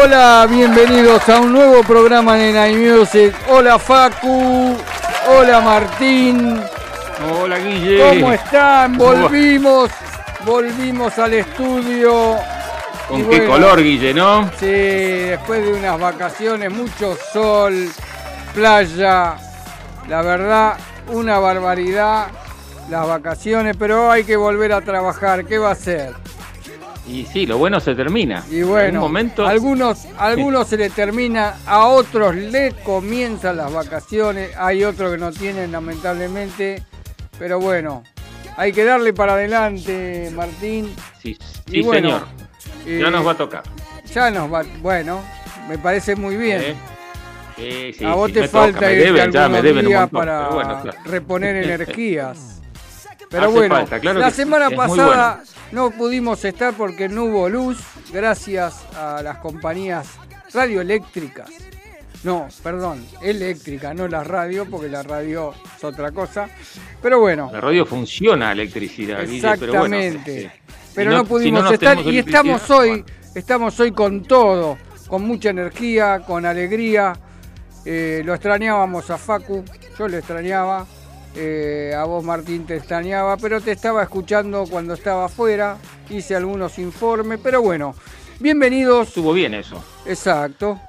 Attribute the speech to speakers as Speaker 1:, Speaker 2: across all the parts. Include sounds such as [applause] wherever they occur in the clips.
Speaker 1: Hola, bienvenidos a un nuevo programa de Night Music. Hola Facu, hola Martín,
Speaker 2: Hola Guille.
Speaker 1: ¿cómo están? Volvimos, volvimos al estudio.
Speaker 2: ¿Con
Speaker 1: Y
Speaker 2: qué
Speaker 1: bueno,
Speaker 2: color, Guille, no?
Speaker 1: Sí, después de unas vacaciones, mucho sol, playa, la verdad, una barbaridad las vacaciones, pero hay que volver a trabajar, ¿qué va a ser?
Speaker 2: Y sí, lo bueno se termina.
Speaker 1: Y
Speaker 2: En un
Speaker 1: bueno,
Speaker 2: momento.
Speaker 1: algunos, algunos se le termina, a otros le comienzan las vacaciones, hay otros que no tienen lamentablemente, pero bueno, hay que darle para adelante, Martín.
Speaker 2: Sí, sí,
Speaker 1: bueno,
Speaker 2: señor.
Speaker 1: eh,
Speaker 2: Ya nos va a tocar.
Speaker 1: Ya nos va, bueno, me parece muy bien.
Speaker 2: ¿eh? Sí, sí,
Speaker 1: a vos
Speaker 2: sí,
Speaker 1: te falta
Speaker 2: toca, me
Speaker 1: irte
Speaker 2: deben, ya deben montón,
Speaker 1: para
Speaker 2: bueno, claro.
Speaker 1: reponer [laughs] energías. [laughs] Pero
Speaker 2: Hace
Speaker 1: bueno,
Speaker 2: falta, claro
Speaker 1: la semana pasada no pudimos estar porque no hubo luz, gracias a las compañías radioeléctricas. No, perdón, eléctrica, no la radio, porque la radio es otra cosa. Pero bueno,
Speaker 2: La radio funciona a electricidad, Guille, pero bueno.
Speaker 1: exactamente. Pero
Speaker 2: si
Speaker 1: no, pudimos estar y estamos hoy,
Speaker 2: bueno,
Speaker 1: estamos hoy con todo, con mucha energía, con alegría. Eh, lo extrañábamos a Facu, yo lo extrañaba, eh, a vos Martín te extrañaba, pero te estaba escuchando cuando estaba afuera, hice algunos informes, pero bueno, bienvenidos,
Speaker 2: Estuvo bien eso.
Speaker 1: exacto.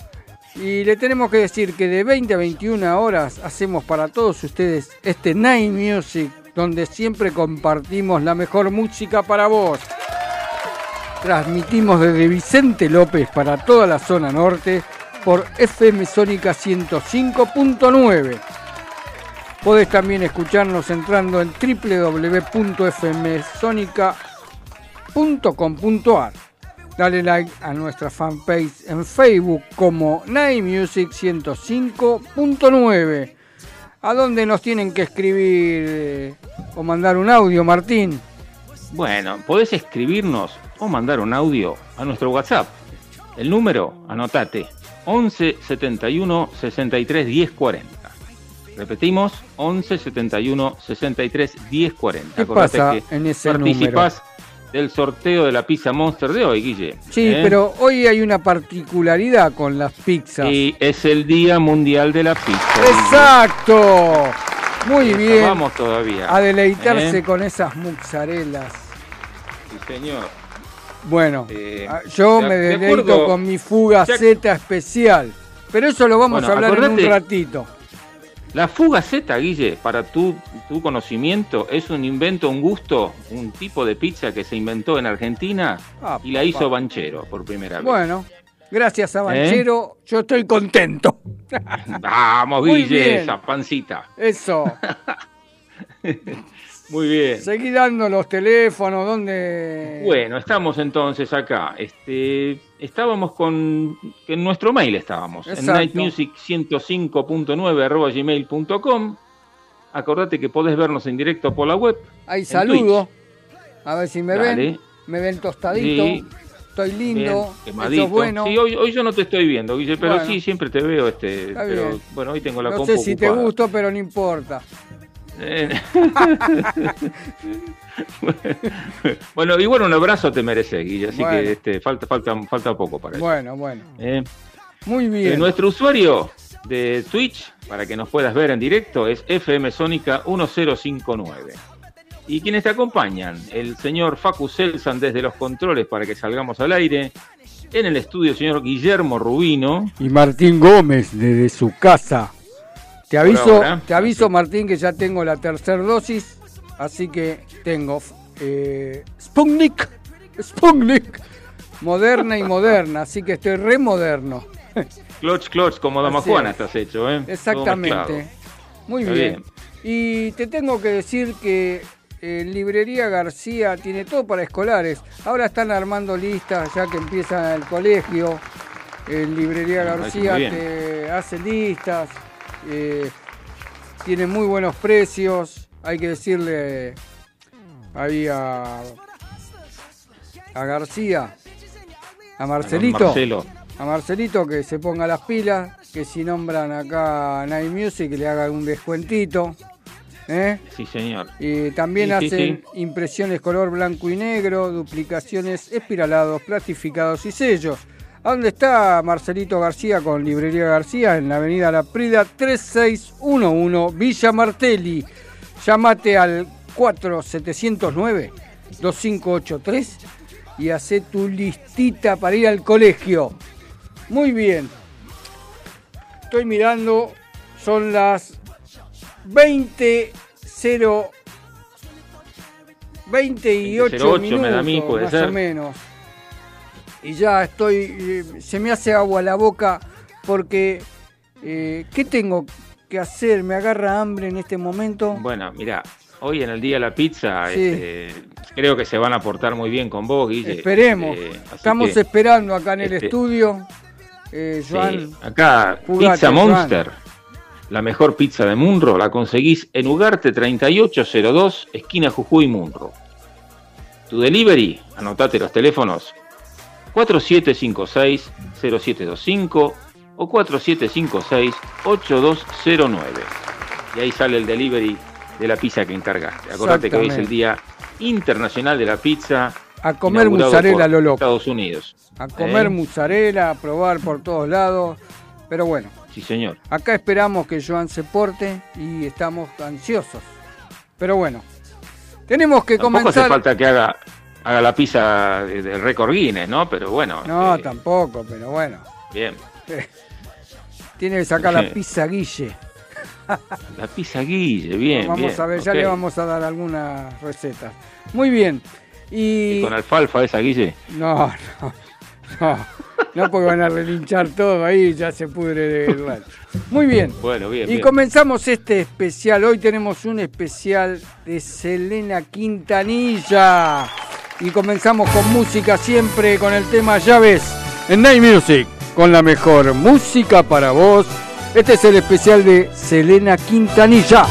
Speaker 1: Y le tenemos que decir que de 20 a 21 horas hacemos para todos ustedes este Night Music, donde siempre compartimos la mejor música para vos. Transmitimos desde Vicente López para toda la zona norte por FM Sónica 105.9. Podés también escucharnos entrando en www.fmsonica.com.ar. Dale like a nuestra fanpage en Facebook como Night Music 105.9. ¿A dónde nos tienen que escribir eh, o mandar un audio, Martín?
Speaker 2: Bueno, podés escribirnos o mandar un audio a nuestro WhatsApp. El número, anotate, 11 71 63 10 40. Repetimos, 11 71 63 10 40.
Speaker 1: ¿Qué
Speaker 2: Acordate
Speaker 1: pasa
Speaker 2: que
Speaker 1: en ese
Speaker 2: participás del sorteo de la pizza Monster de hoy, Guille.
Speaker 1: Sí,
Speaker 2: ¿eh?
Speaker 1: pero hoy hay una particularidad con las pizzas.
Speaker 2: Y es el Día Mundial de la Pizza. Guille.
Speaker 1: ¡Exacto! Muy bien.
Speaker 2: Vamos todavía.
Speaker 1: A deleitarse
Speaker 2: ¿eh?
Speaker 1: con esas mozzarelas.
Speaker 2: Sí, señor.
Speaker 1: Bueno,
Speaker 2: Eh,
Speaker 1: yo me
Speaker 2: de
Speaker 1: deleito con mi fuga Z especial. Pero eso lo vamos
Speaker 2: Bueno,
Speaker 1: a hablar en un ratito.
Speaker 2: La fuga Z, Guille, para tu, tu conocimiento, es un invento, un gusto, un tipo de pizza que se inventó en Argentina
Speaker 1: Ah,
Speaker 2: y la
Speaker 1: papá.
Speaker 2: hizo Banchero por primera vez.
Speaker 1: Bueno, gracias a
Speaker 2: ¿Eh?
Speaker 1: Banchero, yo estoy contento.
Speaker 2: Vamos, Guille, esa pancita.
Speaker 1: Eso. [laughs]
Speaker 2: Muy bien.
Speaker 1: Seguí dando los teléfonos, ¿dónde?
Speaker 2: Bueno, estamos entonces acá. Este, estábamos con, en nuestro mail estábamos,
Speaker 1: Exacto.
Speaker 2: en nightmusic105.9 arroba gmail.com. Acordate que podés vernos en directo por la web.
Speaker 1: Ahí saludo. A ver si me
Speaker 2: Dale.
Speaker 1: ven. Me ven tostadito.
Speaker 2: Sí.
Speaker 1: Estoy lindo.
Speaker 2: Bien,
Speaker 1: es bueno.
Speaker 2: Sí, hoy, hoy yo no te estoy viendo, Guille, pero
Speaker 1: Bueno.
Speaker 2: sí, siempre te veo. Este, pero bueno, hoy tengo la
Speaker 1: no sé si te gusto, pero no importa.
Speaker 2: Eh. [laughs] bueno, igual un abrazo te mereces, Guille, así
Speaker 1: Bueno.
Speaker 2: que este, falta, falta, falta poco para eso.
Speaker 1: Bueno, bueno.
Speaker 2: Eh,
Speaker 1: Muy
Speaker 2: eh,
Speaker 1: bien.
Speaker 2: nuestro usuario de Twitch, para que nos puedas ver en directo, es FM Sónica 1059. Y quienes te acompañan, el señor Facu Selsan desde los controles para que salgamos al aire. En el estudio, el señor Guillermo Rubino.
Speaker 1: Y Martín Gómez desde su casa. Te aviso, te aviso. Martín que ya tengo la tercera dosis, así que tengo eh, Sputnik, Sputnik, moderna y moderna, así que estoy re moderno. [laughs]
Speaker 2: Cloch, cloch, como Dama Juana
Speaker 1: es.
Speaker 2: estás hecho, ¿eh?
Speaker 1: Exactamente. Muy bien.
Speaker 2: bien.
Speaker 1: Y te tengo que decir que eh, Librería García tiene todo para escolares. Ahora están armando listas ya que empieza el colegio. En Librería García te hace listas. Eh, tiene muy buenos precios. Hay que decirle ahí a, a García, a Marcelito a Marcelito que se ponga las pilas, que si nombran acá a Night Music le haga un descuentito. ¿eh?
Speaker 2: Sí, señor.
Speaker 1: Y también
Speaker 2: Sí, sí,
Speaker 1: hacen impresiones color blanco y negro, duplicaciones, espiralados, plastificados y sellos. ¿A dónde está Marcelito García con Librería García? En la avenida La Prida 3611, Villa Martelli. Llámate al 4709-2583 y hace tu listita para ir al colegio. Muy bien. Estoy mirando, son las 20.0 28
Speaker 2: 20:08
Speaker 1: minutos,
Speaker 2: me da a mí, puede
Speaker 1: más
Speaker 2: ser.
Speaker 1: o menos. Y ya estoy, eh, se me hace agua la boca porque, eh, ¿qué tengo que hacer? ¿Me agarra hambre en este momento?
Speaker 2: Bueno, mira, hoy en el Día de la Pizza,
Speaker 1: Sí.
Speaker 2: este, creo que se van a portar muy bien con vos, Guille.
Speaker 1: Esperemos.
Speaker 2: Así
Speaker 1: Estamos
Speaker 2: que,
Speaker 1: esperando acá en el
Speaker 2: este,
Speaker 1: estudio. Eh,
Speaker 2: sí, acá, Pizza
Speaker 1: Joan.
Speaker 2: Monster, la mejor pizza de Munro, la conseguís en Ugarte 3802, esquina Jujuy Munro. Tu delivery, anotate los teléfonos 4756-0725 o 4756-8209. Y ahí sale el delivery de la pizza que encargaste. Acordate que hoy es el. Día Internacional de la Pizza.
Speaker 1: a comer mozzarella lo loco.
Speaker 2: Estados Unidos.
Speaker 1: A comer
Speaker 2: ¿Eh?
Speaker 1: mozzarella, a probar por todos lados. Pero bueno,
Speaker 2: Sí, señor.
Speaker 1: acá esperamos que Joan se porte y estamos ansiosos. Pero bueno, tenemos que
Speaker 2: Tampoco
Speaker 1: comenzar.
Speaker 2: hace falta que haga, haga la pizza de- del récord Guinness, ¿no? Pero bueno.
Speaker 1: No,
Speaker 2: este,
Speaker 1: tampoco, pero bueno.
Speaker 2: Bien. [laughs]
Speaker 1: Tiene que sacar la pizza Guille. [laughs]
Speaker 2: La pizza Guille, bien.
Speaker 1: vamos
Speaker 2: bien,
Speaker 1: a ver, ya le vamos a dar algunas recetas. Muy bien. Y.
Speaker 2: ¿Y con alfalfa esa, Guille?
Speaker 1: No, no, [laughs] no. No porque van a relinchar todo ahí, ya se pudre de rato. Muy bien.
Speaker 2: Bueno, bien,
Speaker 1: Y
Speaker 2: bien.
Speaker 1: comenzamos este especial. Hoy tenemos un especial de Selena Quintanilla. Y comenzamos con música siempre con el tema Llaves en Night Music. Con la mejor música para vos. Este es el especial de Selena Quintanilla.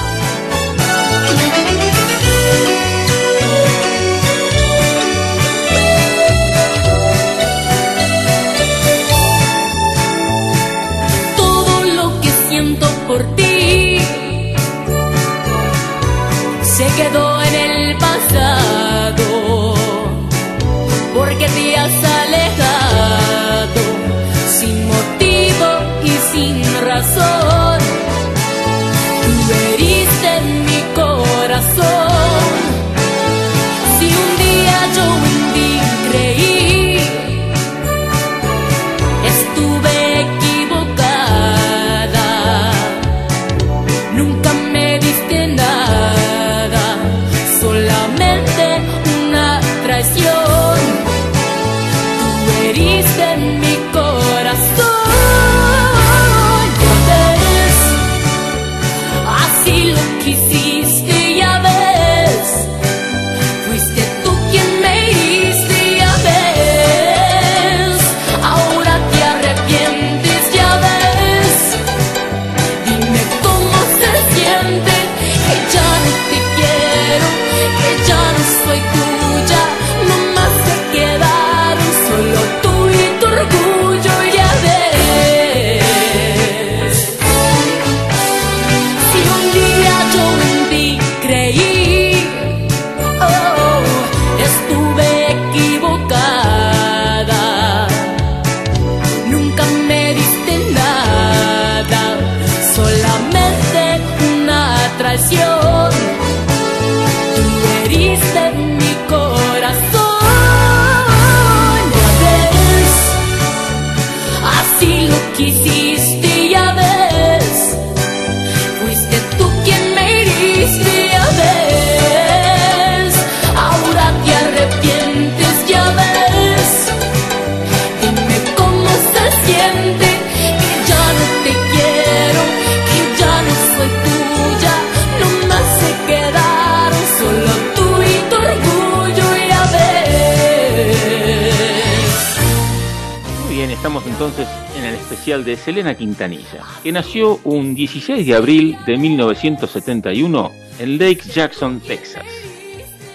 Speaker 3: Selena Quintanilla, que nació un 16 de abril de 1971 en Lake Jackson, Texas.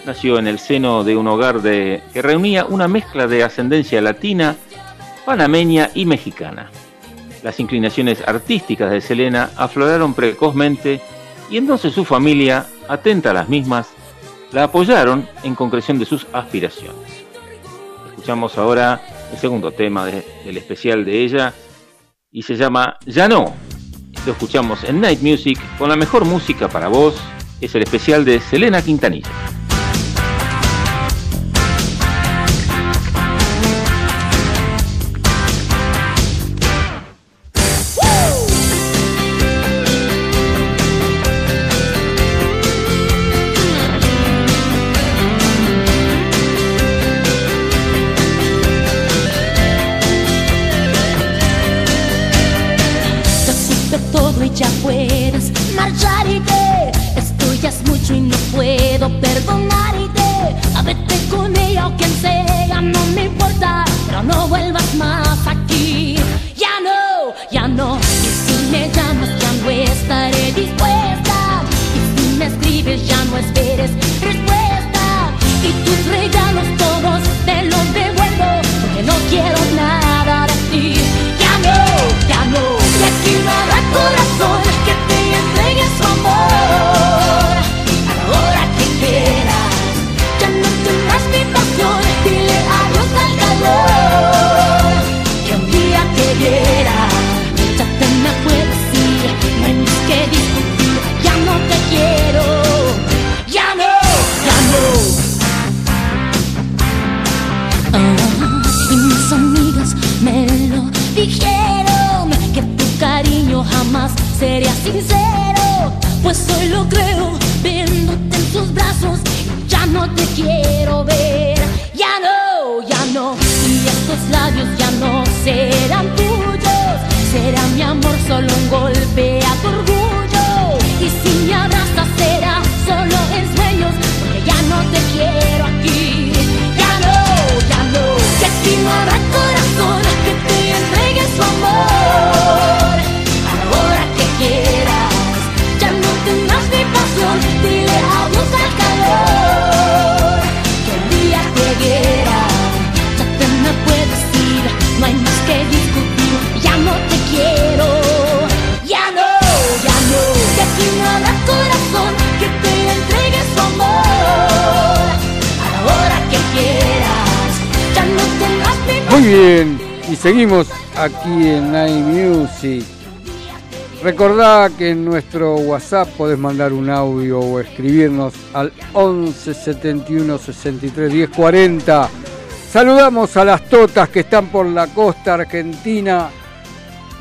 Speaker 3: Nació en el seno de un hogar que reunía una mezcla de ascendencia latina, panameña y mexicana. Las inclinaciones artísticas de Selena afloraron precozmente y entonces su familia, atenta a las mismas, la apoyaron en concreción de sus aspiraciones. Escuchamos ahora el segundo tema de- del especial de ella y se llama Ya no. Lo escuchamos en Night Music con la mejor música para vos. Es el especial de Selena Quintanilla.
Speaker 1: Muy bien, y seguimos aquí en Night Music. Recordá que en nuestro WhatsApp podés mandar un audio o escribirnos al 11 71 63 10 40. Saludamos a las totas que están por la costa argentina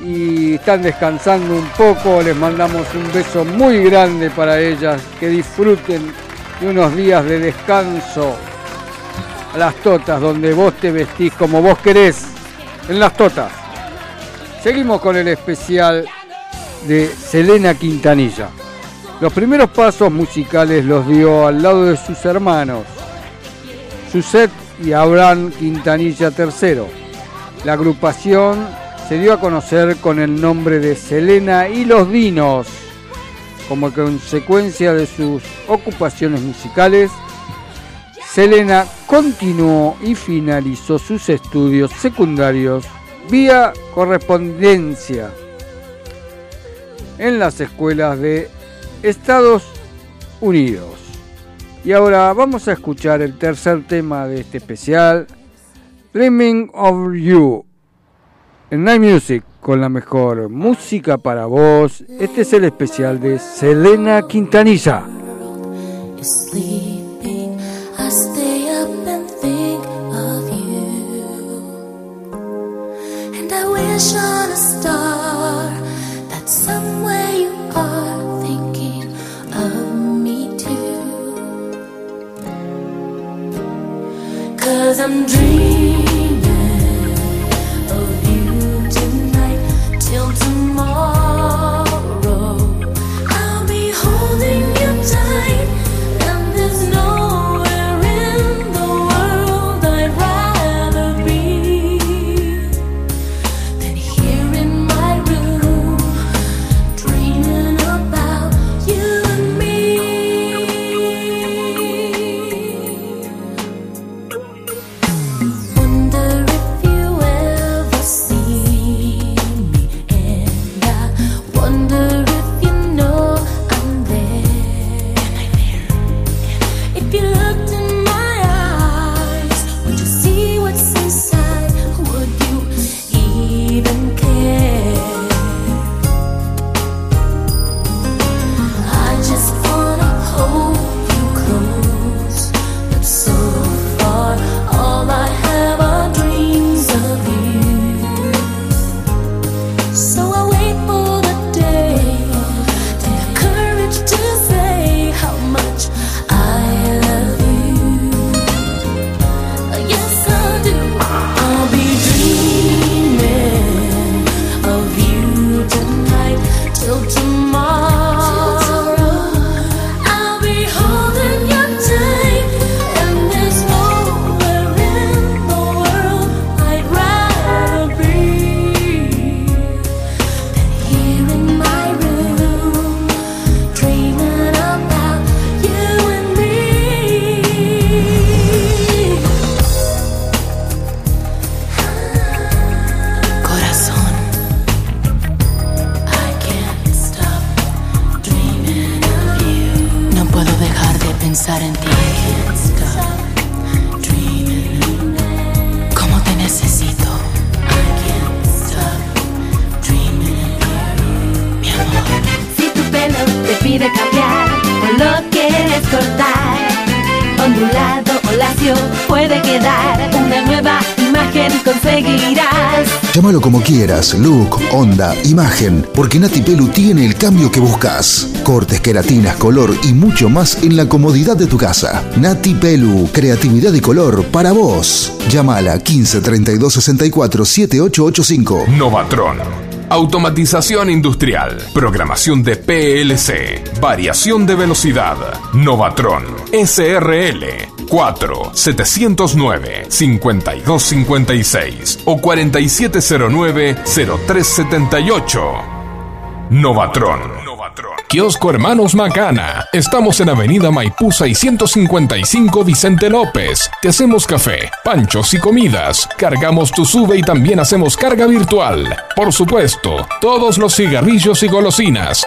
Speaker 1: y están descansando un poco. Les mandamos un beso muy grande para ellas. Que disfruten de unos días de descanso las totas, donde vos te vestís como vos querés, en las totas. Seguimos con el especial de Selena Quintanilla. Los primeros pasos musicales los dio al lado de sus hermanos, Suset y Abraham Quintanilla III. La agrupación se dio a conocer con el nombre de Selena y los Dinos, como consecuencia de sus ocupaciones musicales Selena continuó y finalizó sus estudios secundarios vía correspondencia en las escuelas de Estados Unidos. Y ahora vamos a escuchar el tercer tema de este especial, Dreaming of You, en Night Music, con la mejor música para vos. Este es el especial de Selena Quintanilla.
Speaker 4: On a star that somewhere you are thinking of me too. Cause I'm dreaming
Speaker 5: look, onda, imagen, porque Nati Pelu tiene el cambio que buscas. Cortes, queratinas, color y mucho más en la comodidad de tu casa. Nati Pelu, creatividad y color para vos. Llámala 15 32 64 7885.
Speaker 6: Novatron. Automatización industrial, programación de PLC, variación de velocidad, Novatron, SRL, 4 709 5256 o 4709 0378. Novatron. Kiosco Hermanos Macana. Estamos en Avenida Maipú 655 Vicente López. Te hacemos café, panchos y comidas. Cargamos tu sube y también hacemos carga virtual. Por supuesto, todos los cigarrillos y golosinas.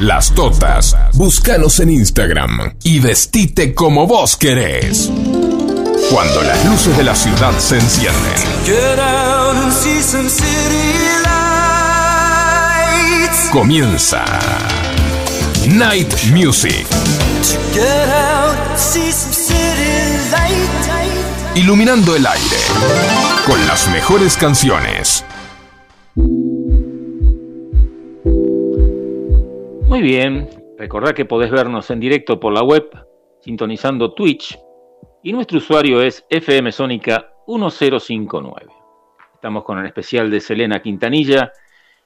Speaker 6: las totas. Búscanos en Instagram y vestite como vos querés. Cuando las luces de la ciudad se encienden. Comienza Night Music. Iluminando el aire con las mejores canciones.
Speaker 2: Muy bien, recordad que podés vernos en directo por la web, sintonizando Twitch, y nuestro usuario es FM Sónica 1059. Estamos con el especial de Selena Quintanilla,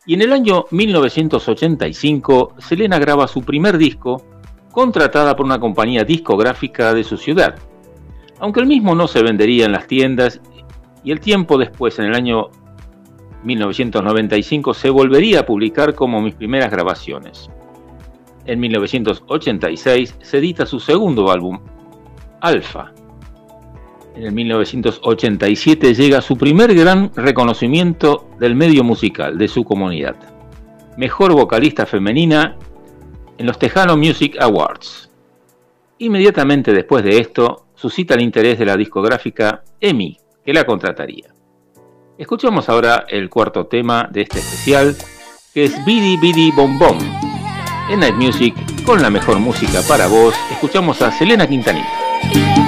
Speaker 2: y en el año 1985, Selena graba su primer disco, contratada por una compañía discográfica de su ciudad. Aunque el mismo no se vendería en las tiendas, y el tiempo después, en el año 1995, se volvería a publicar como mis primeras grabaciones. En 1986 se edita su segundo álbum, Alpha. En el 1987 llega su primer gran reconocimiento del medio musical de su comunidad. Mejor vocalista femenina en los Tejano Music Awards. Inmediatamente después de esto, suscita el interés de la discográfica EMI, que la contrataría. Escuchamos ahora el cuarto tema de este especial, que es Bidi Bidi Bom Bom. En Night Music, con la mejor música para vos, escuchamos a Selena Quintanilla.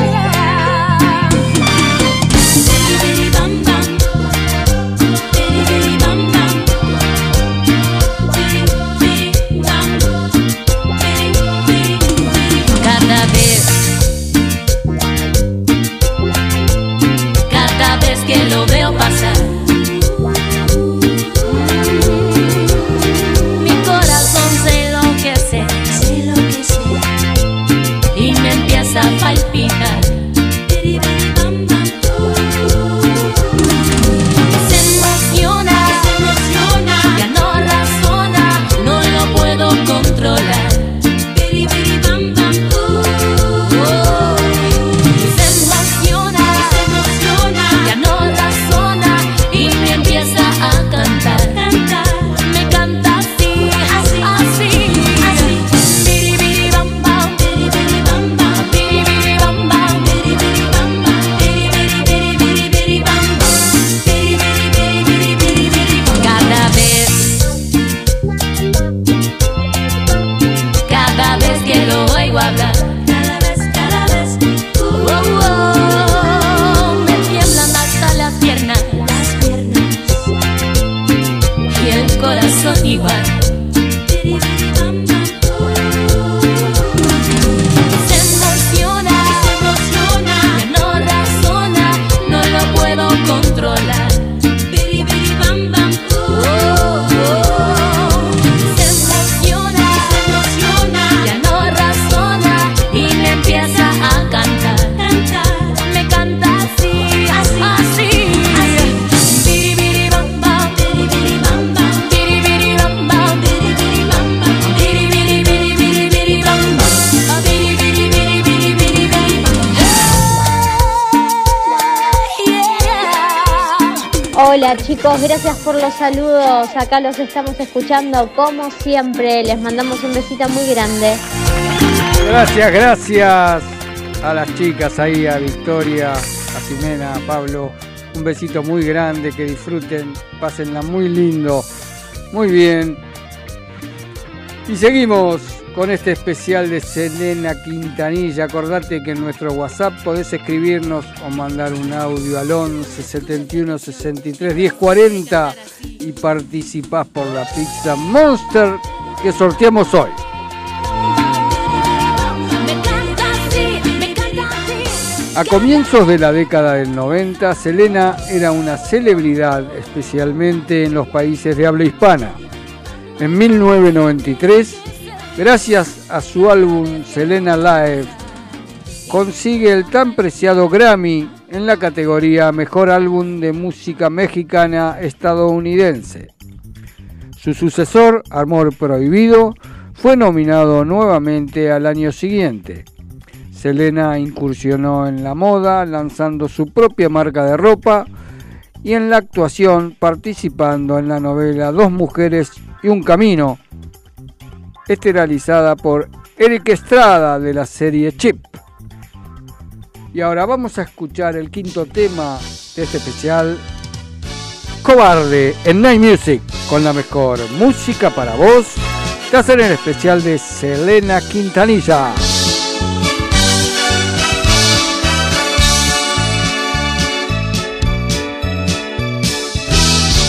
Speaker 7: Chicos, gracias por los saludos. Acá los estamos escuchando como siempre. Les mandamos un besito muy grande.
Speaker 1: Gracias, gracias a las chicas ahí, a Victoria, a Ximena, a Pablo. Un besito muy grande, que disfruten, pásenla muy lindo, muy bien. Y seguimos con este especial de Selena Quintanilla. Acordate que en nuestro WhatsApp podés escribirnos o mandar un audio al 11 71 63 10 40 y participás por la pizza Monster que sorteamos hoy. A comienzos de la década del 90, Selena era una celebridad, especialmente en los países de habla hispana. En 1993, gracias a su álbum Selena Live, consigue el tan preciado Grammy en la categoría Mejor Álbum de Música Mexicana Estadounidense. Su sucesor, Amor Prohibido, fue nominado nuevamente al año siguiente. Selena incursionó en la moda lanzando su propia marca de ropa y en la actuación participando en la novela Dos mujeres y un camino, esterilizada por Eric Estrada de la serie Chip. Y ahora vamos a escuchar el quinto tema de este especial, Cobarde en Night Music, con la mejor música para vos, que hacer el especial de Selena Quintanilla.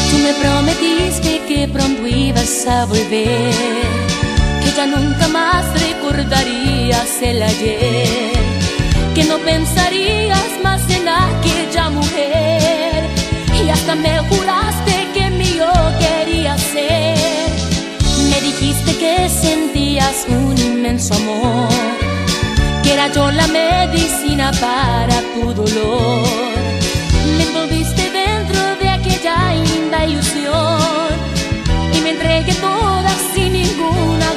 Speaker 4: Tú me prometiste que pronto ibas a volver, nunca más recordarías el ayer, que no pensarías más en aquella mujer y hasta me juraste que mío querías ser. Me dijiste que sentías un inmenso amor, que era yo la medicina para tu dolor. Me envolviste dentro de aquella linda ilusión y me entregué toda sin ninguna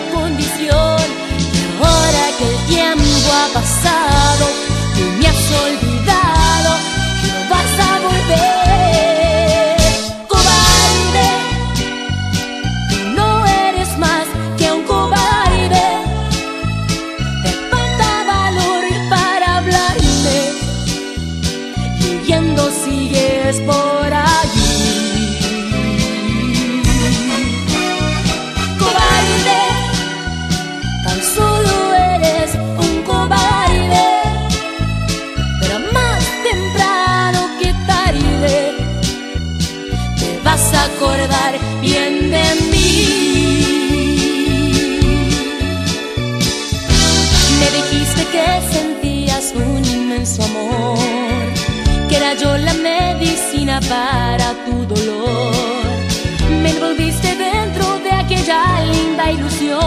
Speaker 4: ha pasado, tú me has olvidado la medicina para tu dolor. Me envolviste dentro de aquella linda ilusión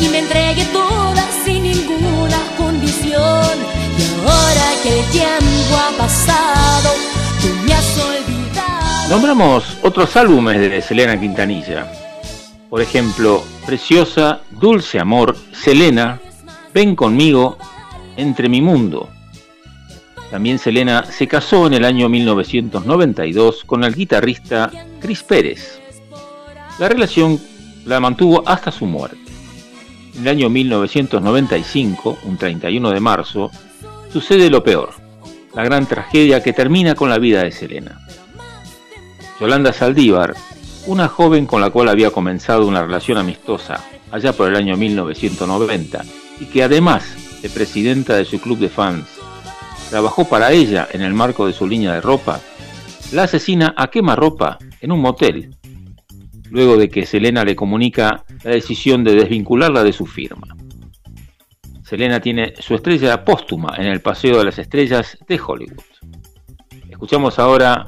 Speaker 4: y me entregué toda sin ninguna condición. Y ahora que el tiempo ha pasado, tú me has olvidado.
Speaker 2: Nombramos otros álbumes de Selena Quintanilla. Por ejemplo, Preciosa, Dulce Amor, Selena, Ven conmigo, Entre mi mundo. También Selena se casó en el año 1992 con el guitarrista Chris Pérez. La relación la mantuvo hasta su muerte. En el año 1995, un 31 de marzo, sucede lo peor, la gran tragedia que termina con la vida de Selena. Yolanda Saldívar, una joven con la cual había comenzado una relación amistosa allá por el año 1990 y que además de presidenta de su club de fans, trabajó para ella en el marco de su línea de ropa, la asesina a quemarropa en un motel, luego de que Selena le comunica la decisión de desvincularla de su firma. Selena tiene su estrella póstuma en el Paseo de las Estrellas de Hollywood. Escuchamos ahora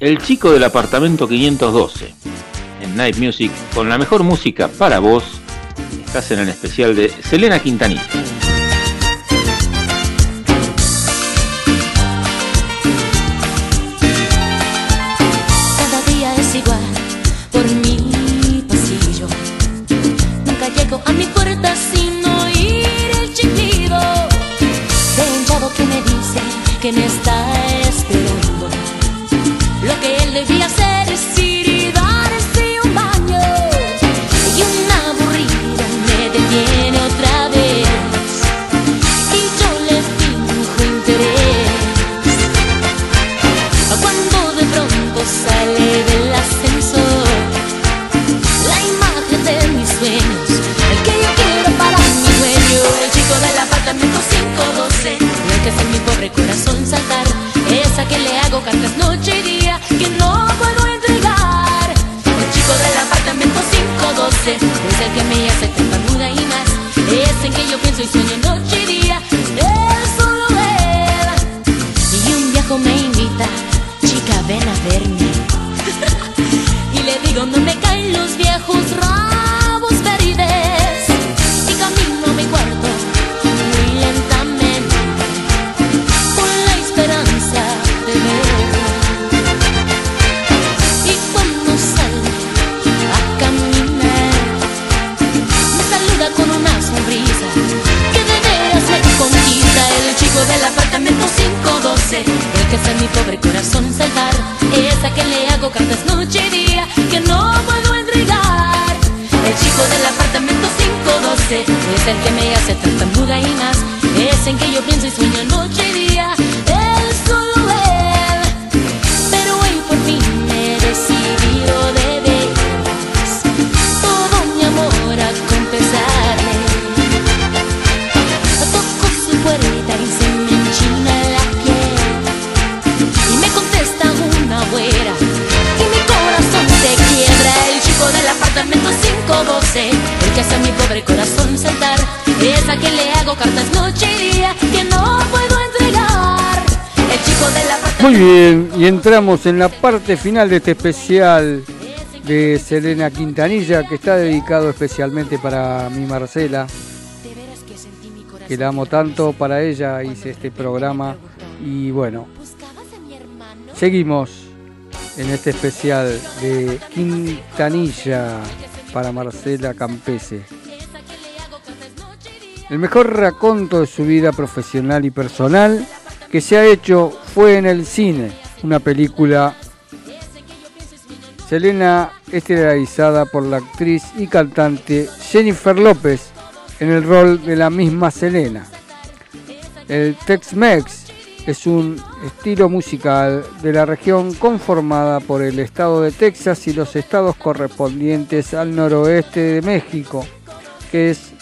Speaker 2: El chico del apartamento 512 en Night Music con la mejor música para vos. Estás en el especial de Selena Quintanilla.
Speaker 4: me está esperando. Lo que él debía hacer es ir y darse un baño. Y una aburrida me detiene otra vez. Y yo les finjo interés. Cuando de pronto sale del ascensor, la imagen de mis sueños, el que yo quiero para mi dueño, el chico del apartamento 512 que en mi pobre corazón. 512 Es el que me hace tartamuda y más. Es en que yo pienso y sueño noche y día Que hace mi pobre corazón saltar. Esa que le hago cartas noche y día Que no puedo entregar. El chico del apartamento 512 Es el que me hace tartamuda y más. Es en que yo pienso y sueño noche y día apartamento 512 El que hace a mi pobre corazón saltar. Es a quien le hago cartas noche y día Que no puedo entregar El chico del apartamento
Speaker 1: Muy bien, y entramos en la parte final de este especial de Selena Quintanilla que está dedicado especialmente para mi Marcela, que la amo tanto, para ella hice este programa y bueno, seguimos en este especial de Quintanilla para Marcela Campese. El mejor raconto de su vida profesional y personal que se ha hecho fue en el cine, una película. Selena estelarizada por la actriz y cantante Jennifer López en el rol de la misma Selena. El Tex-Mex es un estilo musical de la región conformada por el estado de Texas y los estados correspondientes al noroeste de México, que es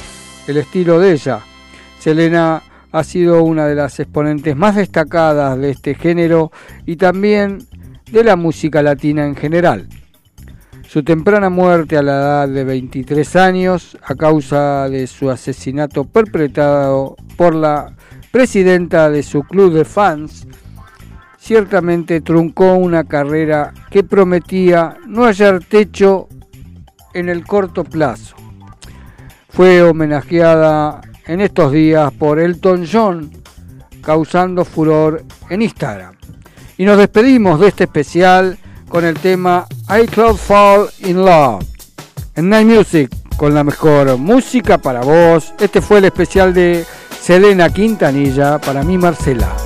Speaker 1: el estilo de ella. Selena ha sido una de las exponentes más destacadas de este género y también de la música latina en general. Su temprana muerte a la edad de 23 años, a causa de su asesinato perpetrado por la presidenta de su club de fans, ciertamente truncó una carrera que prometía no hallar techo en el corto plazo. Fue homenajeada en estos días por Elton John, causando furor en Instagram. Y nos despedimos de este especial con el tema I Cloud Fall in Love en Night Music con la mejor música para vos. Este fue el especial de Selena Quintanilla para mí Marcela.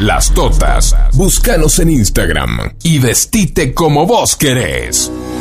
Speaker 6: las totas. Búscanos en Instagram y vestite como vos querés.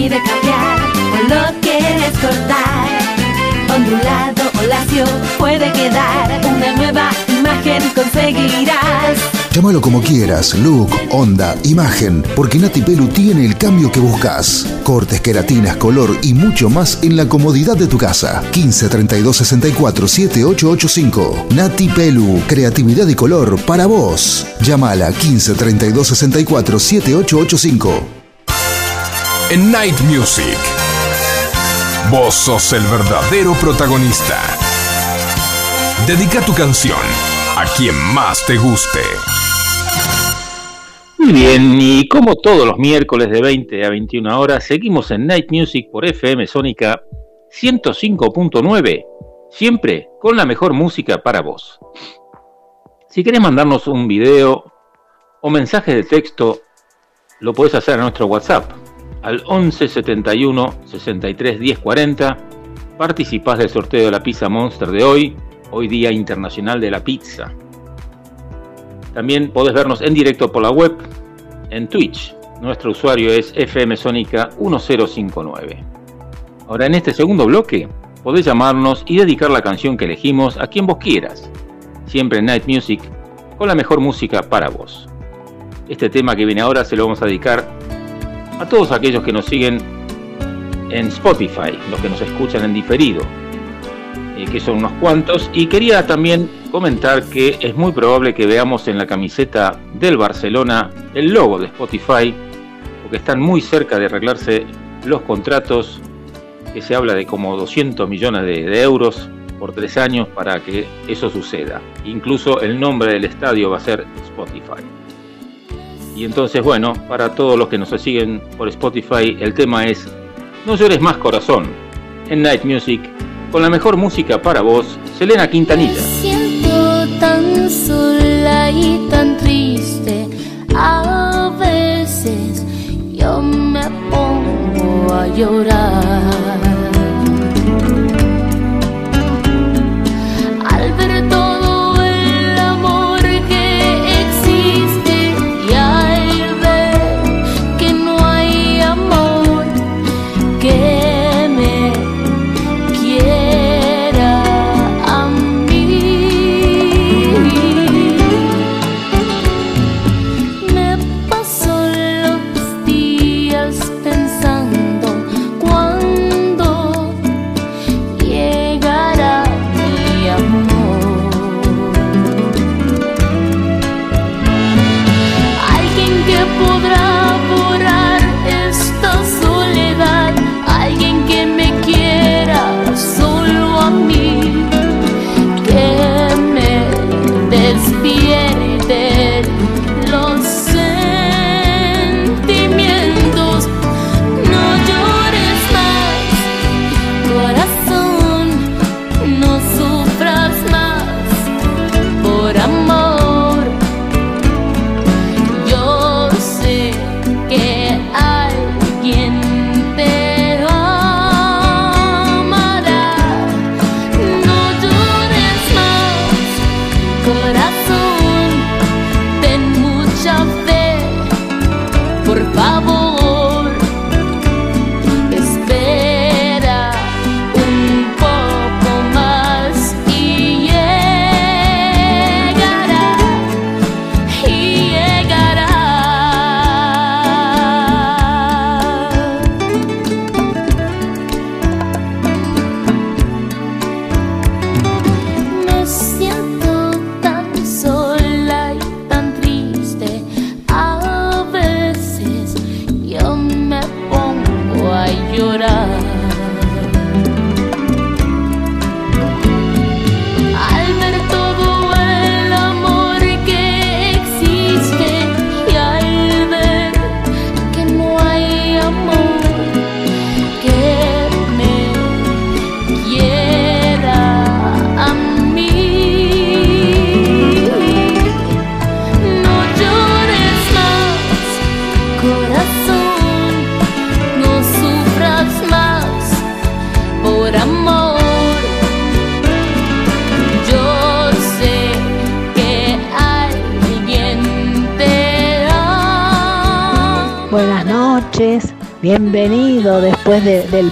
Speaker 8: Pide cambiar o lo quieres cortar, ondulado o lacio puede quedar una nueva imagen conseguirás.
Speaker 5: Llámalo como quieras, look, onda, imagen, porque Nati Pelu tiene el cambio que buscas. Cortes, queratinas, color y mucho más en la comodidad de tu casa. 15 32 64 7885. Nati Pelu, creatividad y color para vos. Llámala 15 32 64 7885.
Speaker 6: En Night Music, vos sos el verdadero protagonista. Dedica tu canción a quien más te guste.
Speaker 2: Muy bien, y como todos los miércoles de 20 a 21 horas, seguimos en Night Music por FM Sónica 105.9, siempre con la mejor música para vos. Si querés mandarnos un video o mensaje de texto, lo podés hacer a nuestro WhatsApp al 11 71 63 10 40. Participás del sorteo de la pizza Monster de hoy, hoy Día Internacional de la Pizza. También podés vernos en directo por la web, en Twitch. Nuestro usuario es FM Sónica 1059. Ahora en este segundo bloque podés llamarnos y dedicar la canción que elegimos a quien vos quieras. Siempre Night Music, con la mejor música para vos. Este tema que viene ahora se lo vamos a dedicar a todos aquellos que nos siguen en Spotify, los que nos escuchan en diferido, eh, que son unos cuantos. Y quería también comentar que es muy probable que veamos en la camiseta del Barcelona el logo de Spotify, porque están muy cerca de arreglarse los contratos, que se habla de como 200 millones de, de euros por tres años para que eso suceda. Incluso el nombre del estadio va a ser Spotify. Y entonces, bueno, para todos los que nos siguen por Spotify, el tema es No llores más corazón, en Night Music, con la mejor música para vos, Selena Quintanilla.
Speaker 4: siento tan sola y tan triste. A veces yo me pongo a llorar.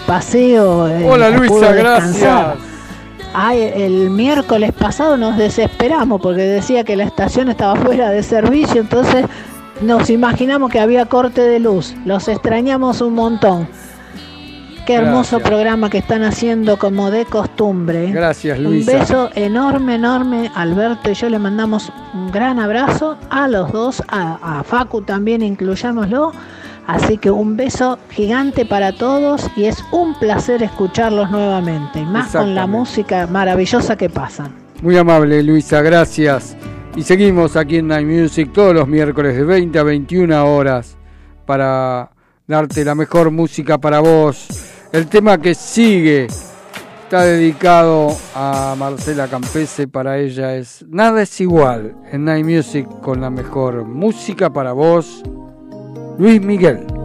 Speaker 9: Paseo. eh,
Speaker 10: Hola Luisa, gracias.
Speaker 9: Ay, el miércoles pasado nos desesperamos porque decía que la estación estaba [laughs] fuera de servicio, entonces nos imaginamos que había corte de luz. Los extrañamos un montón. Qué hermoso
Speaker 10: Gracias.
Speaker 9: programa que están haciendo como de costumbre.
Speaker 10: Gracias,
Speaker 9: Un
Speaker 10: Luisa.
Speaker 9: beso enorme, enorme. Alberto y yo le mandamos un gran abrazo a los dos, a, a Facu también incluyámoslo. Así que un beso gigante para todos y es un placer escucharlos nuevamente. Y más con la música maravillosa que pasan.
Speaker 10: Muy amable, Luisa, gracias. Y seguimos aquí en Night Music todos los miércoles de 20 a 21 horas para darte la mejor música para vos. El tema que sigue está dedicado a Marcela Campese, para ella es Nada es igual en Night Music con la mejor música para vos, Luis Miguel.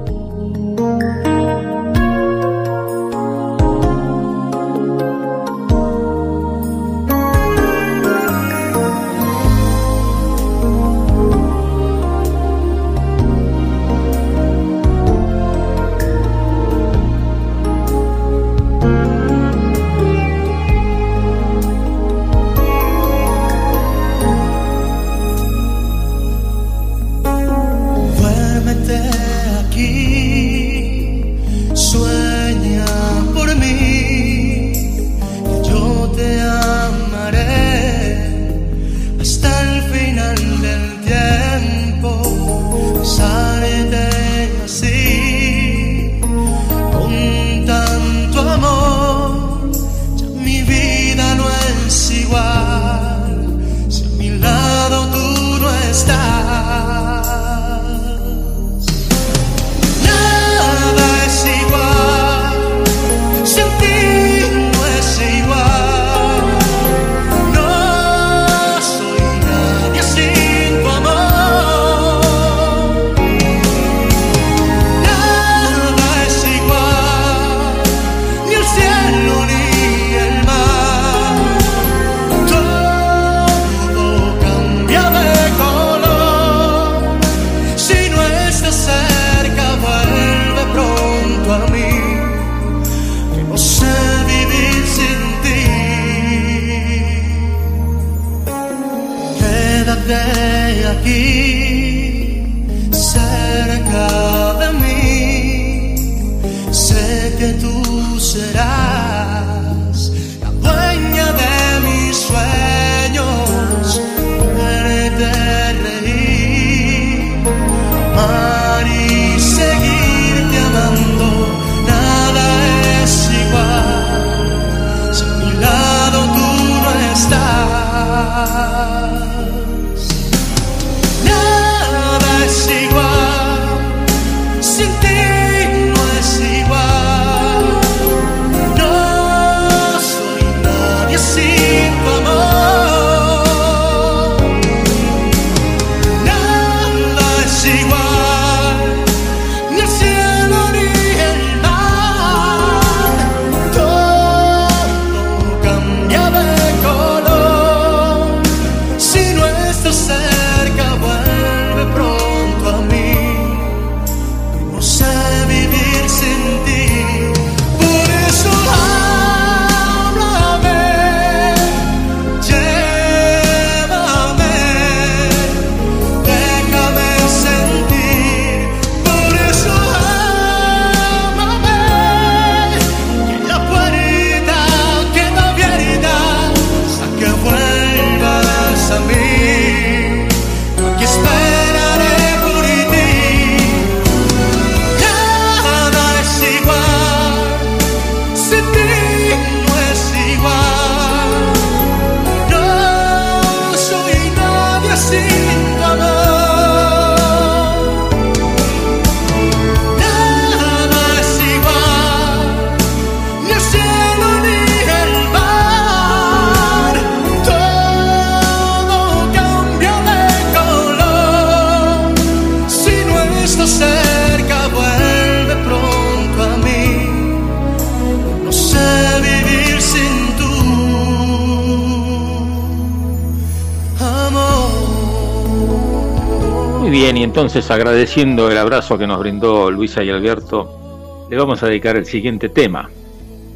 Speaker 11: Y
Speaker 2: entonces agradeciendo el abrazo que nos brindó Luisa y Alberto, le vamos a dedicar el siguiente tema.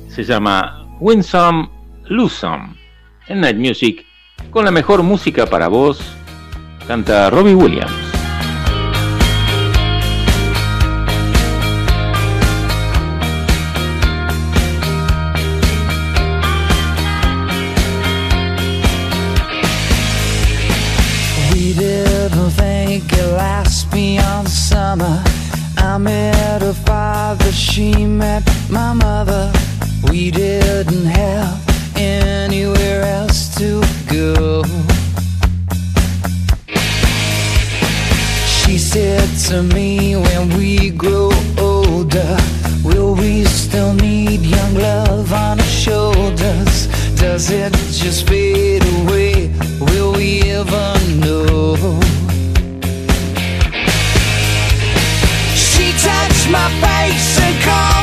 Speaker 2: Se llama Win Some, Lose Some, en Night Music, con la mejor música para vos, canta Robbie Williams.
Speaker 12: I met her father, she met my mother. We didn't have anywhere else to go. She said to me, when we grow older, will we still need young love on our shoulders? Does it just fade away? Will we ever know? My face and called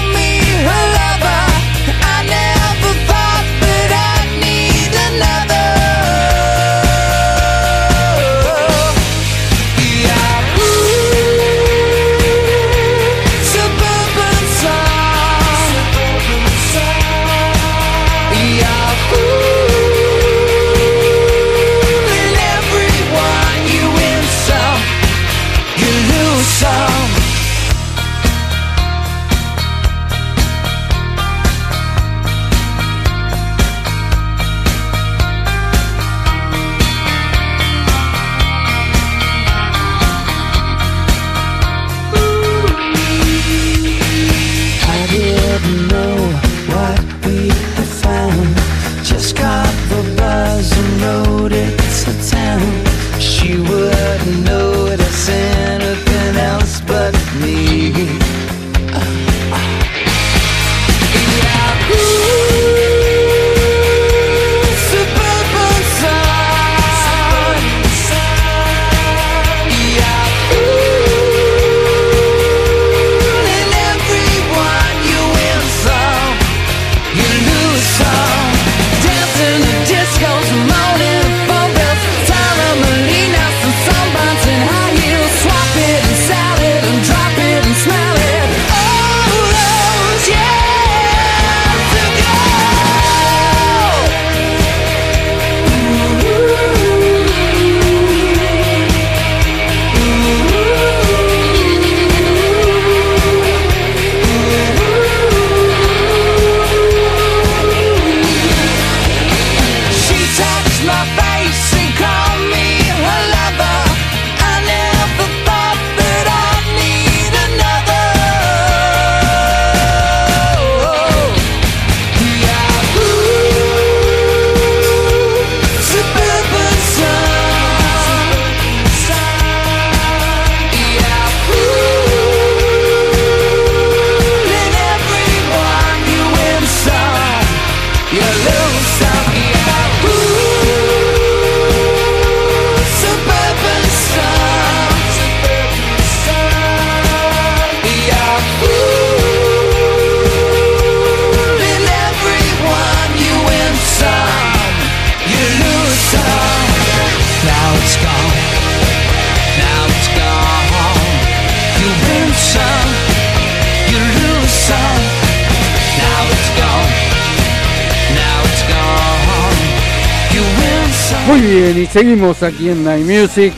Speaker 1: Muy bien, y seguimos aquí en Night Music.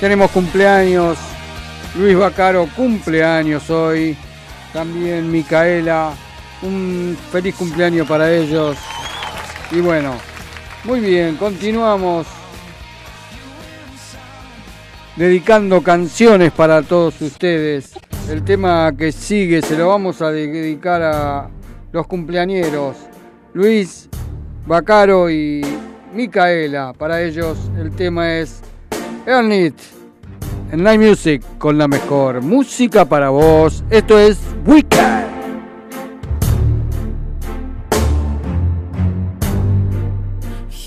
Speaker 1: Tenemos cumpleaños. Luis Bacaro, cumpleaños hoy. También Micaela. Un feliz cumpleaños para ellos. Y bueno, muy bien, continuamos dedicando canciones para todos ustedes. El tema que sigue se lo vamos a dedicar a los cumpleañeros. Luis, Bacaro y Micaela. Para ellos el tema es Earn It en Night Music con la mejor música para vos. Esto es Weekend.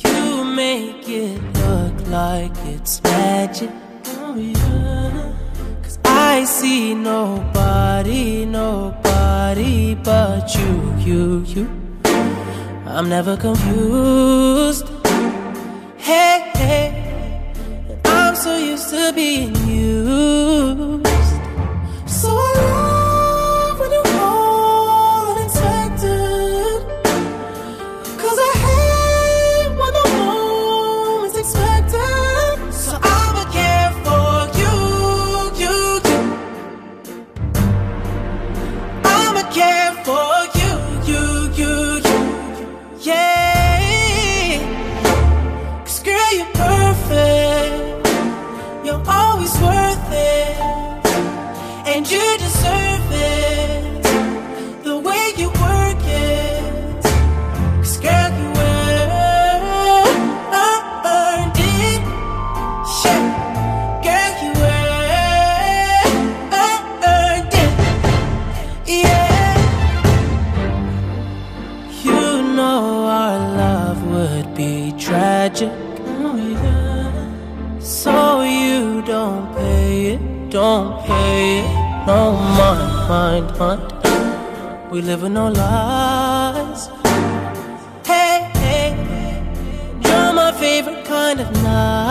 Speaker 13: You make it look like it's magic. Oh. Cause I see nobody, nobody but you, you, you. I'm never confused. Hey, hey. I'm so used to being used. So don't pay. No mind, mind, mind. We live with no lies. Hey, hey, you're my favorite kind of night.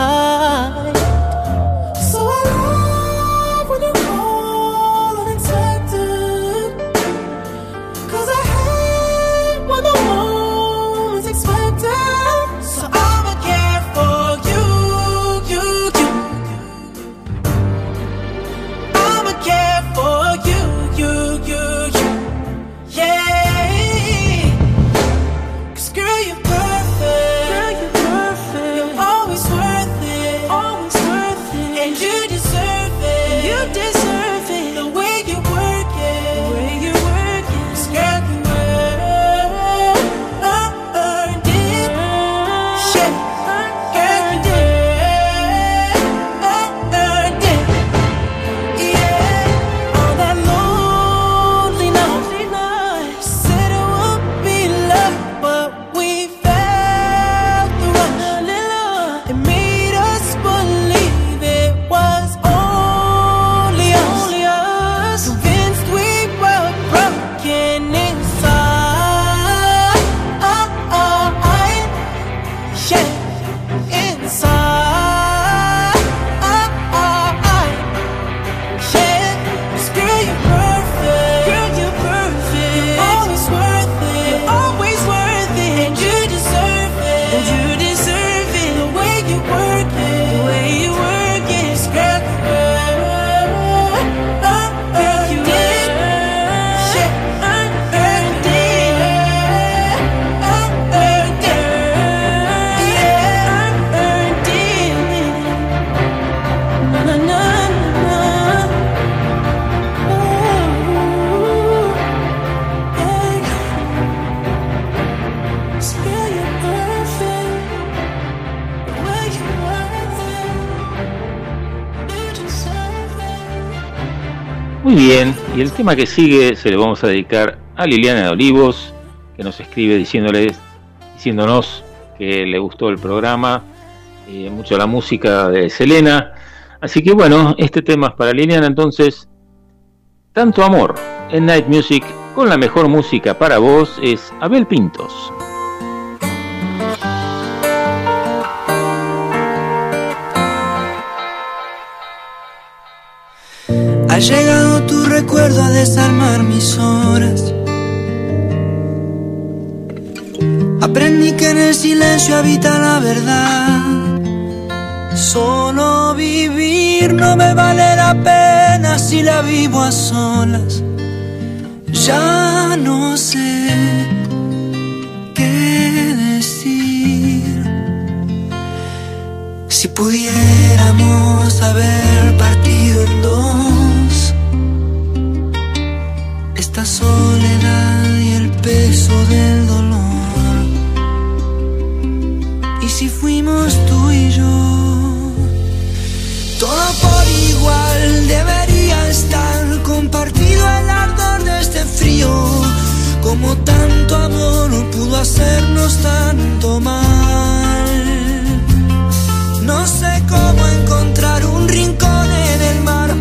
Speaker 2: Muy bien, y el tema que sigue se lo vamos a dedicar a Liliana de Olivos, que nos escribe diciéndole, diciéndonos que le gustó el programa, eh, mucho la música de Selena. Así que bueno, este tema es para Liliana, entonces, tanto amor en Night Music con la mejor música para vos es Abel Pintos.
Speaker 14: Ha recuerdo a desarmar mis horas. Aprendí que en el silencio habita la verdad. Solo vivir no me vale la pena si la vivo a solas. Ya no sé qué decir. Si pudiéramos haber partido en dos, esta soledad y el peso del dolor. Y si fuimos tú y yo, todo por igual debería estar compartido el ardor de este frío. Como tanto amor no pudo hacernos tanto mal. No sé cómo encontrar un rincón en el mar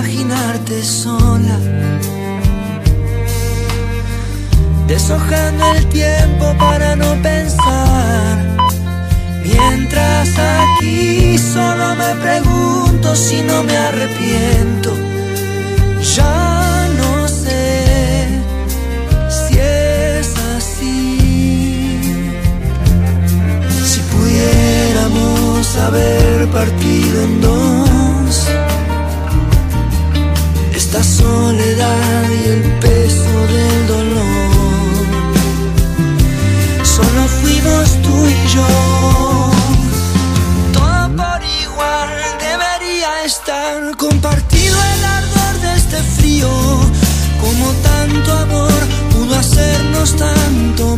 Speaker 14: imaginarte sola. Deshojando el tiempo para no pensar. Mientras aquí solo me pregunto si no me arrepiento. Ya no sé si es así. Si pudiéramos haber partido en dos, esta soledad y el peso del dolor. Solo fuimos tú y yo. Todo por igual debería estar compartido el ardor de este frío. Como tanto amor pudo hacernos tanto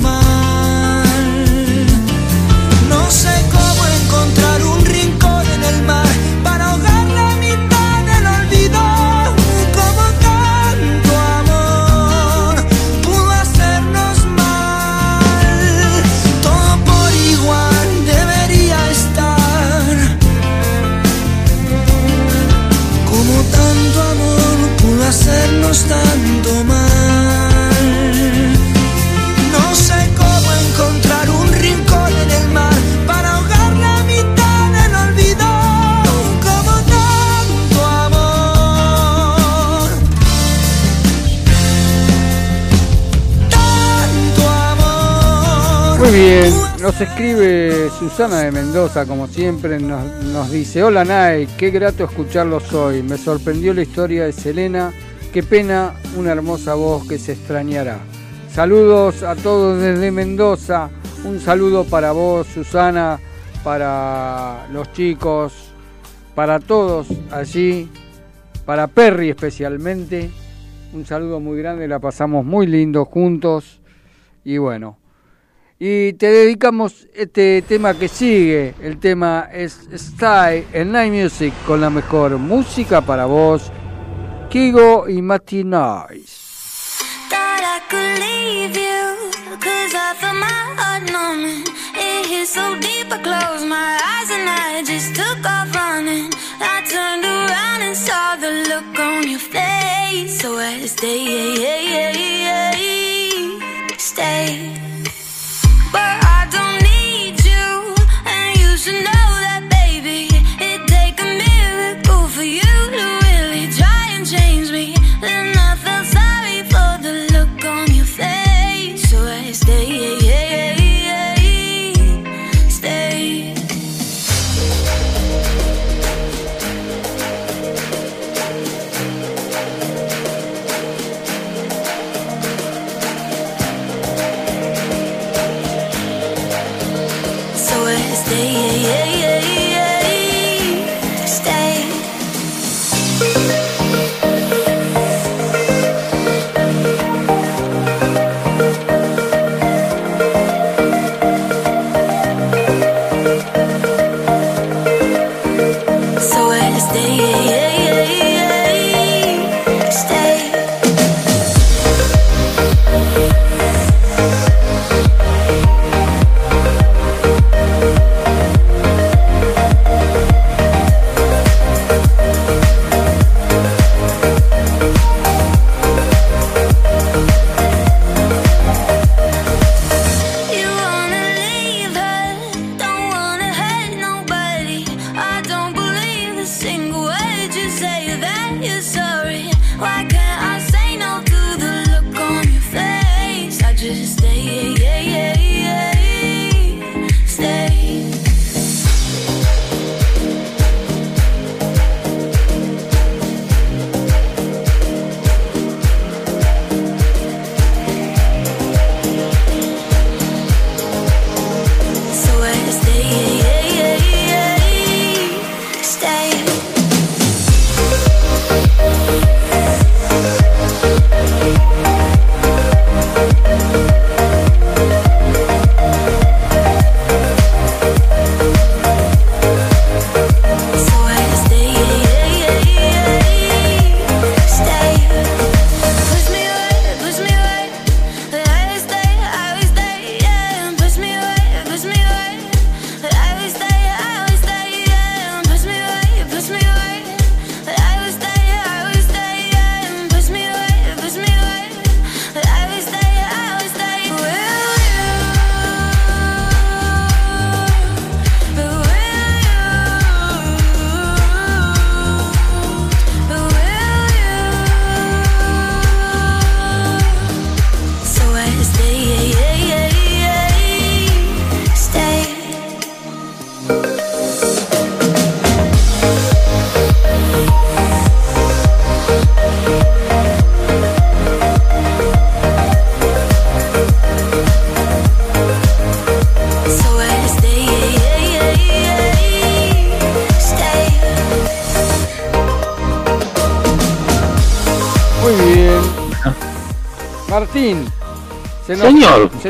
Speaker 1: escribe Susana de Mendoza, como siempre, nos, dice, hola Nay, qué grato escucharlos hoy, me sorprendió la historia de Selena, qué pena, una hermosa voz que se extrañará. Saludos a todos desde Mendoza, un saludo para vos Susana, para los chicos, para todos allí, para Perry especialmente, un saludo muy grande, la pasamos muy lindo juntos y bueno. Y te dedicamos este tema que sigue. El tema es Style en Night Music con la mejor música para vos, Kigo y Mati Nice.
Speaker 15: Cause I felt my heart numbing. It hit so deep, I closed my eyes and I just took off running. I turned around and saw the look on your face. So I stay, stay.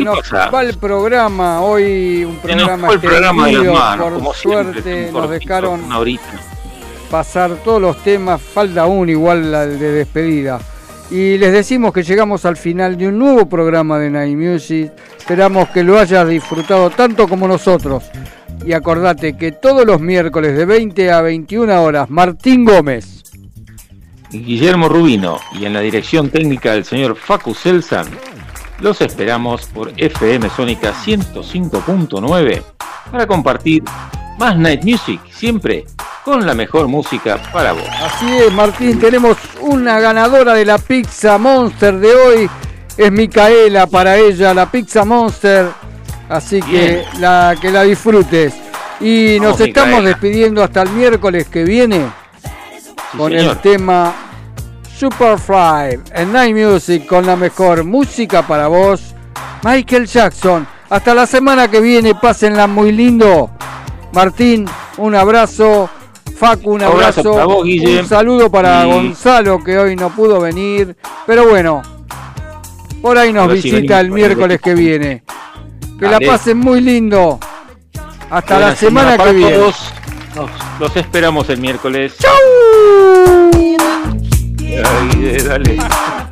Speaker 1: Nos
Speaker 8: pasa?
Speaker 1: va el programa, hoy un programa
Speaker 8: el programa de las manos,
Speaker 1: por
Speaker 8: como siempre,
Speaker 1: suerte
Speaker 8: un
Speaker 1: nos dejaron
Speaker 8: una horita.
Speaker 1: pasar todos los temas, falta uno igual la de despedida. Y les decimos que llegamos al final de un nuevo programa de Night Music. Esperamos que lo hayas disfrutado tanto como nosotros. Y acordate que todos los miércoles de 20 a 21 horas, Martín Gómez.
Speaker 8: Guillermo Rubino y en la dirección técnica del señor Facu Selsan, los esperamos por FM Sónica 105.9 para compartir más Night Music, siempre con la mejor música para vos.
Speaker 1: Así es, Martín, tenemos una ganadora de la Pizza Monster de hoy. Es Micaela para ella, la Pizza Monster. Así que la, que la disfrutes. Y nos estamos
Speaker 8: Micaela.
Speaker 1: despidiendo hasta el miércoles que viene
Speaker 8: Sí,
Speaker 1: con
Speaker 8: señor.
Speaker 1: el tema Superfly en Night Music con la mejor música para vos, Michael Jackson. Hasta la semana que viene, pásenla muy lindo. Martín, un abrazo. Facu, un
Speaker 8: Abrazo
Speaker 1: abrazo.
Speaker 8: para vos, Guille.
Speaker 1: un saludo para
Speaker 8: Y-
Speaker 1: Gonzalo que hoy no pudo venir. Pero bueno, por ahí nos
Speaker 8: si
Speaker 1: visita
Speaker 8: venimos
Speaker 1: el miércoles que viene. Que
Speaker 8: Dale.
Speaker 1: la pasen muy lindo. Hasta la semana que viene.
Speaker 8: todos. Nos- los esperamos el miércoles. Ay, dale.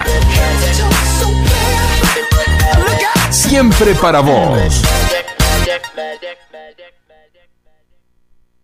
Speaker 6: siempre para vos.